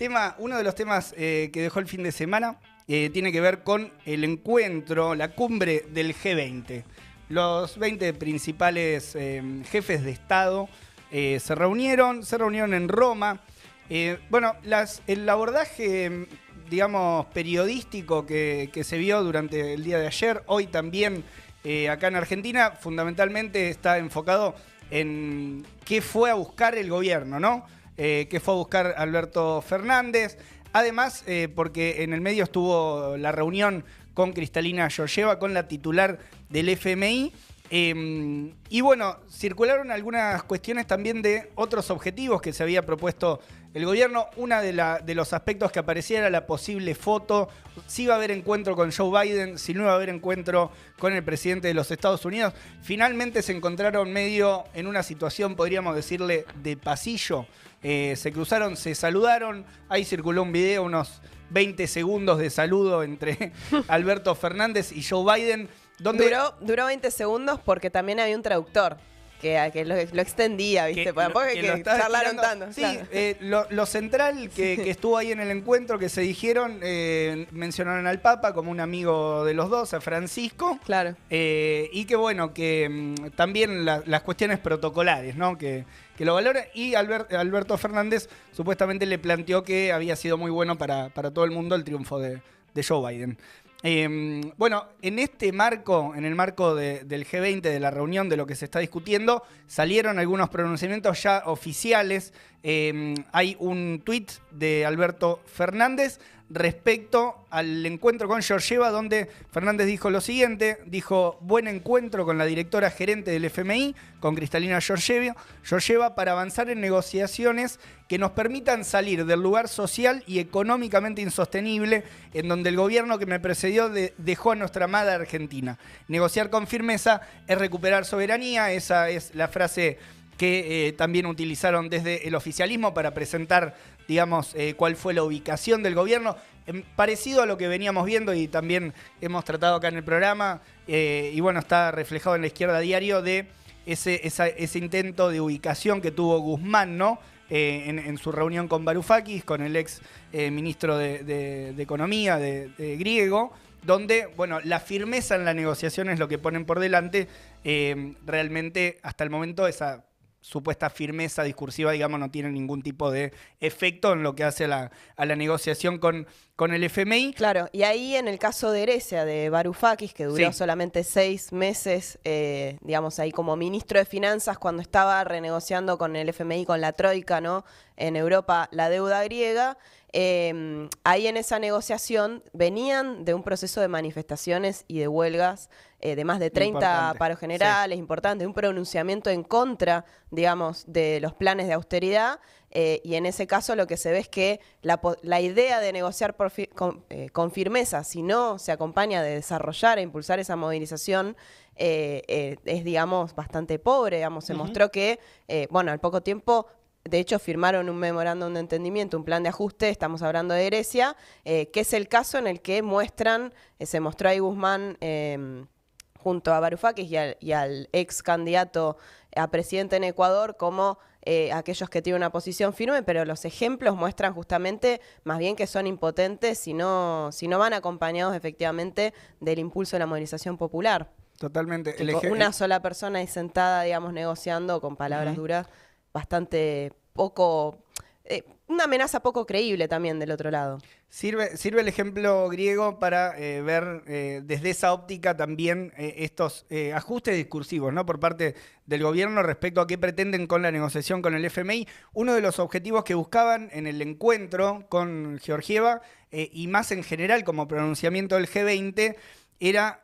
tema, uno de los temas eh, que dejó el fin de semana eh, tiene que ver con el encuentro, la cumbre del G20. Los 20 principales eh, jefes de Estado se reunieron, se reunieron en Roma. bueno, el abordaje, digamos, periodístico que, se vio durante el día de ayer, hoy también acá en Argentina, fundamentalmente está enfocado en qué fue a buscar el gobierno, ¿no? Eh, que fue a buscar Alberto Fernández. Además, eh, porque en el medio estuvo la reunión con Cristalina Georgieva, con la titular del FMI. Em, y bueno, circularon algunas cuestiones también de otros objetivos que se había propuesto el gobierno. Una de, de los aspectos que aparecía era la posible foto, si iba a haber encuentro con Joe Biden, si no iba a haber encuentro con el presidente de los Estados Unidos. Finalmente se encontraron medio en una situación, podríamos decirle, de pasillo. Eh, se cruzaron, se saludaron, ahí circuló un video, unos 20 segundos de saludo entre Alberto Fernández y Joe Biden. Donde... Duró, duró 20 segundos porque también había un traductor que, lo, extendía, ¿viste? Que, Tampoco que, que charlaron tanto. Sí, eh, lo, central que, estuvo ahí en el encuentro, que se dijeron, eh, mencionaron al Papa como un amigo de los dos, a Francisco. Claro. Eh, y que bueno, que mm, también las cuestiones protocolares, ¿no? Que, lo valora. Y Alberto Fernández supuestamente le planteó que había sido muy bueno para, todo el mundo el triunfo de, de Joe Biden. Em, bueno, en este marco, en el marco del G20, de la reunión, de lo que se está discutiendo, salieron algunos pronunciamientos ya oficiales. Em, hay un tuit de Alberto Fernández respecto al encuentro con Georgieva, donde Fernández dijo lo siguiente, dijo, buen encuentro con la directora gerente del FMI, con Cristalina Georgieva, Georgieva para avanzar en negociaciones que nos permitan salir del lugar social y económicamente insostenible en donde el gobierno que me precedió dejó a nuestra amada Argentina. Negociar con firmeza es recuperar soberanía, esa es la frase que eh, también utilizaron desde el oficialismo para presentar digamos, eh, cuál fue la ubicación del gobierno. Em, parecido a lo que veníamos viendo y también hemos tratado acá en el programa, eh, y bueno, está reflejado en la izquierda diario de ese, ese intento de ubicación que tuvo Guzmán, ¿no? En, su reunión con Varoufakis, con el ex ministro de, Economía de, griego, donde, bueno, la firmeza en la negociación es lo que ponen por delante. realmente, hasta el momento, esa supuesta firmeza discursiva, digamos, no tiene ningún tipo de efecto en lo que hace la, a la negociación con, con el FMI. Claro, y ahí en el caso de Heresia, de Varoufakis, que duró solamente seis meses, eh, digamos, ahí como ministro de Finanzas, cuando estaba renegociando con el FMI, con la Troika, ¿no? En Europa, la deuda griega. Em, ahí en esa negociación venían de un proceso de manifestaciones y de huelgas eh, de más de 30 paros generales, importantes, un pronunciamiento en contra, digamos, de los planes de austeridad. Eh, y en ese caso lo que se ve es que la, idea de negociar eh, con, firmeza, si no se acompaña de desarrollar e impulsar esa movilización, es, digamos, bastante pobre. Digamos, se mostró que, bueno, al poco tiempo de hecho, firmaron un memorándum de entendimiento, un plan de ajuste, estamos hablando de Grecia, eh, que es el caso en el que muestran, eh, se mostró ahí Guzmán em, junto a Varoufakis y al, ex candidato a presidente en Ecuador como eh, aquellos que tienen una posición firme, pero los ejemplos muestran justamente más bien que son impotentes si no, si no van acompañados efectivamente del impulso de la movilización popular. Totalmente. una sola persona ahí sentada, digamos, negociando con palabras duras bastante poco... Eh, una amenaza poco creíble también del otro lado. Sirve, sirve el ejemplo griego para eh, ver eh, desde esa óptica también estos ajustes discursivos ¿no? por parte del gobierno respecto a qué pretenden con la negociación con el FMI. Uno de los objetivos que buscaban en el encuentro con Georgieva y más en general como pronunciamiento del G20 era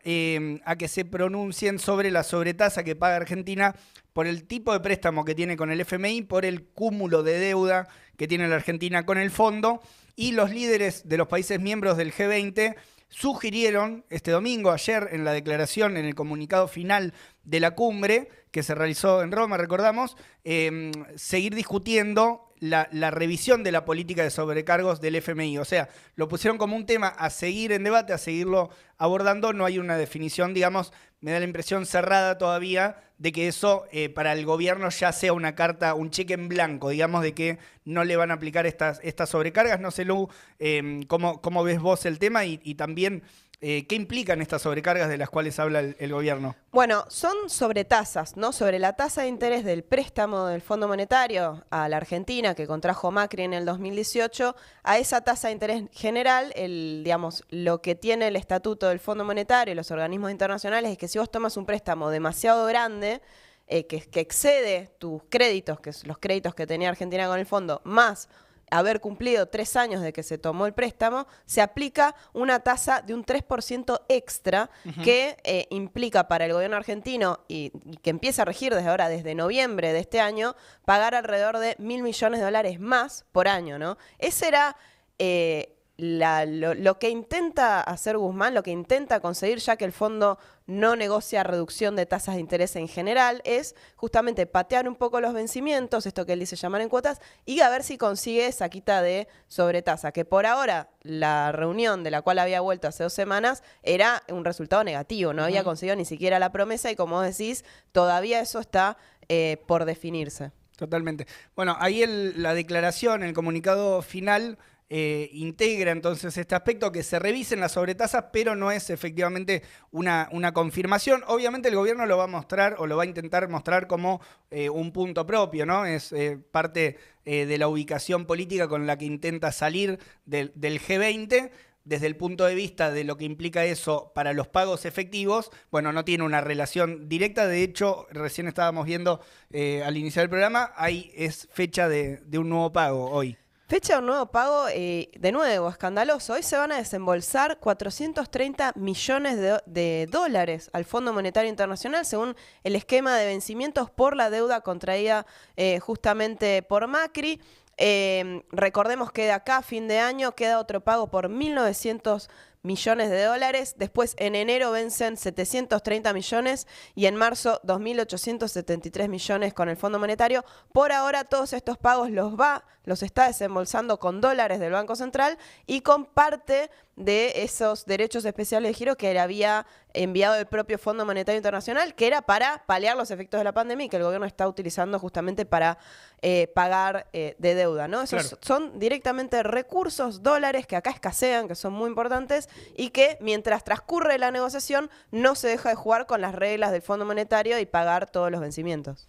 a que se pronuncien sobre la sobretasa que paga Argentina por el tipo de préstamo que tiene con el FMI, por el cúmulo de deuda que tiene la Argentina con el fondo, y los líderes de los países miembros del G20 sugirieron este domingo, ayer, en la declaración, en el comunicado final de la cumbre que se realizó en Roma, recordamos, em, seguir discutiendo la, revisión de la política de sobrecargos del FMI. O sea, lo pusieron como un tema a seguir en debate, a seguirlo abordando. No hay una definición, digamos, me da la impresión cerrada todavía de que eso eh, para el gobierno ya sea una carta, un cheque en blanco, digamos, de que no le van a aplicar estas, estas sobrecargas. No sé, Lu, eh, cómo, cómo, ves vos el tema y también eh, ¿Qué implican estas sobrecargas de las cuales habla el, gobierno? Bueno, son sobre tasas, ¿no? Sobre la tasa de interés del préstamo del Fondo Monetario a la Argentina que contrajo Macri en el 2018, a esa tasa de interés general, el, digamos, lo que tiene el estatuto del Fondo Monetario y los organismos internacionales es que si vos tomas un préstamo demasiado grande, eh, que, que excede tus créditos, que son los créditos que tenía Argentina con el fondo, más haber cumplido tres años de que se tomó el préstamo, se aplica una tasa de un 3% extra que eh, implica para el gobierno argentino y, que empieza a regir desde ahora, desde noviembre de este año, pagar alrededor de mil millones de dólares más por año, ¿no? Ese era... Eh, lo, que intenta hacer Guzmán, lo que intenta conseguir, ya que el fondo no negocia reducción de tasas de interés en general, es justamente patear un poco los vencimientos, esto que él dice llamar en cuotas, y a ver si consigue esa quita de sobretasa, que por ahora la reunión de la cual había vuelto hace dos semanas era un resultado negativo, no había conseguido ni siquiera la promesa y como decís, todavía eso está eh, por definirse. Totalmente. Bueno, ahí la declaración, el comunicado final eh, integra entonces este aspecto, que se revisen las sobretasas, pero no es efectivamente una, una, confirmación. Obviamente el gobierno lo va a mostrar o lo va a intentar mostrar como eh, un punto propio, ¿no? Es eh, parte de la ubicación política con la que intenta salir del, del G20 desde el punto de vista de lo que implica eso para los pagos efectivos, bueno, no tiene una relación directa. De hecho, recién estábamos viendo al iniciar el programa, ahí es fecha de un nuevo pago hoy. Fecha de un nuevo pago, eh, de nuevo, escandaloso. Hoy se van a desembolsar 430 millones de, dólares al Fondo Monetario Internacional, según el esquema de vencimientos por la deuda contraída eh, justamente por Macri. Eh, recordemos que de acá a fin de año queda otro pago por 1.900 millones de dólares. Después en enero vencen 730 millones y en marzo 2.873 millones con el Fondo Monetario. Por ahora todos estos pagos los va, los está desembolsando con dólares del Banco Central y con parte de esos derechos especiales de giro que había enviado el propio Fondo Monetario Internacional, que era para paliar los efectos de la pandemia y que el gobierno está utilizando justamente para eh, pagar eh, de deuda. ¿no? Esos son directamente recursos, dólares que acá escasean, que son muy importantes y que mientras transcurre la negociación no se deja de jugar con las reglas del Fondo Monetario y pagar todos los vencimientos.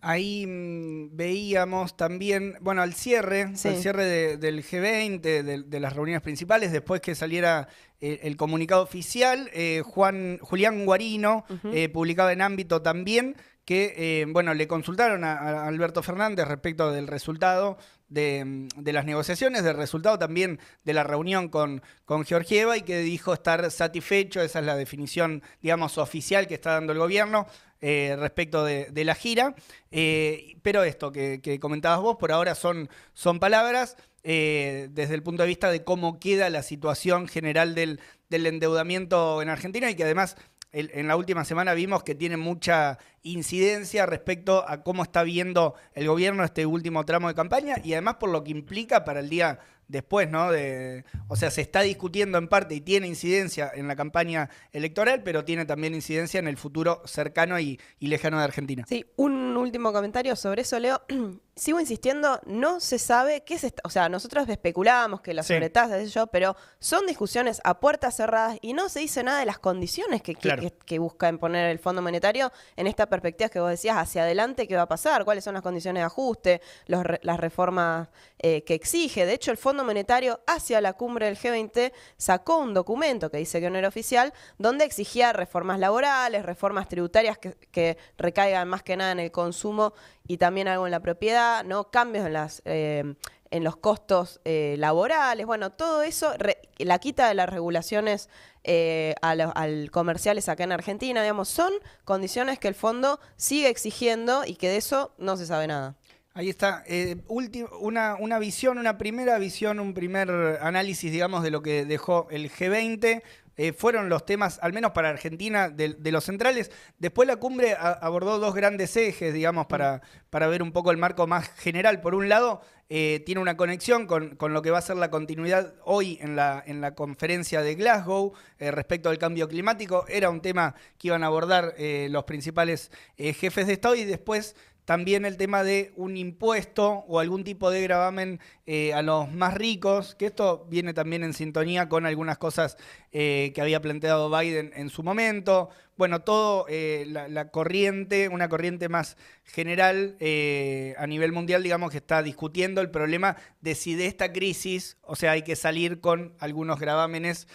Ahí mm, veíamos también, bueno, al cierre, al cierre del G20, de, las reuniones principales, después que saliera eh, el, comunicado oficial, eh, Juan, Julián Guarino eh, publicaba en ámbito también que, bueno, le consultaron a, Alberto Fernández respecto del resultado de, las negociaciones, del resultado también de la reunión con, con Georgieva y que dijo estar satisfecho, esa es la definición, digamos, oficial que está dando el gobierno, eh, respecto de, la gira. Eh, pero esto que, comentabas vos, por ahora son, son palabras. Eh, desde el punto de vista de cómo queda la situación general del, del endeudamiento en Argentina y que además en la última semana vimos que tiene mucha incidencia respecto a cómo está viendo el gobierno este último tramo de campaña y además por lo que implica para el día después, ¿no? De, o sea, se está discutiendo en parte y tiene incidencia en la campaña electoral, pero tiene también incidencia en el futuro cercano y, lejano de Argentina. Sí, un último comentario sobre eso, Leo. Sigo insistiendo, no se sabe qué es esta. O sea, nosotros especulábamos que las sí. sobretasas, yo, pero son discusiones a puertas cerradas y no se dice nada de las condiciones que, que, busca imponer el Fondo Monetario en esta perspectiva que vos decías hacia adelante, qué va a pasar, cuáles son las condiciones de ajuste, las reformas eh, que exige. De hecho, el Fondo Monetario hacia la cumbre del G20 sacó un documento que dice que no era oficial, donde exigía reformas laborales, reformas tributarias que, recaigan más que nada en el consumo y también algo en la propiedad, ¿no? Cambios en las eh, en los costos eh, laborales, bueno, todo eso, la quita de las regulaciones eh, al comerciales acá en Argentina, digamos, son condiciones que el fondo sigue exigiendo y que de eso no se sabe nada. Ahí está. Eh, una, una visión, una primera visión, un primer análisis, digamos, de lo que dejó el G20. Eh, fueron los temas, al menos para Argentina, de, los centrales. Después la cumbre abordó dos grandes ejes, digamos, para, para ver un poco el marco más general. Por un lado, eh, tiene una conexión con, lo que va a ser la continuidad hoy en la, en la conferencia de Glasgow respecto al cambio climático. Era un tema que iban a abordar los principales jefes de Estado y después también el tema de un impuesto o algún tipo de gravamen eh, a los más ricos, que esto viene también en sintonía con algunas cosas eh, que había planteado Biden en su momento. Bueno, todo eh, la, corriente, una corriente más general a nivel mundial, digamos, que está discutiendo el problema de si de esta crisis, o sea, hay que salir con algunos gravámenes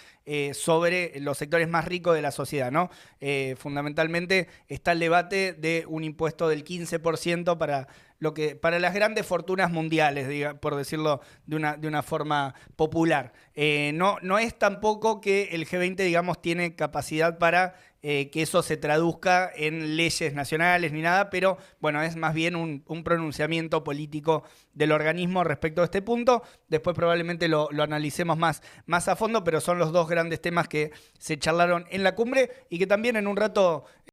sobre los sectores más ricos de la sociedad, ¿no? fundamentalmente está el debate de un impuesto del 15% para lo que para las grandes fortunas mundiales, por decirlo de una, de una forma popular. Eh, no, no es tampoco que el G20, digamos, tiene capacidad para eh, que eso se traduzca en leyes nacionales ni nada, pero bueno, es más bien un, pronunciamiento político del organismo respecto a este punto. Después probablemente lo, analicemos más, más a fondo, pero son los dos grandes temas que se charlaron en la cumbre y que también en un rato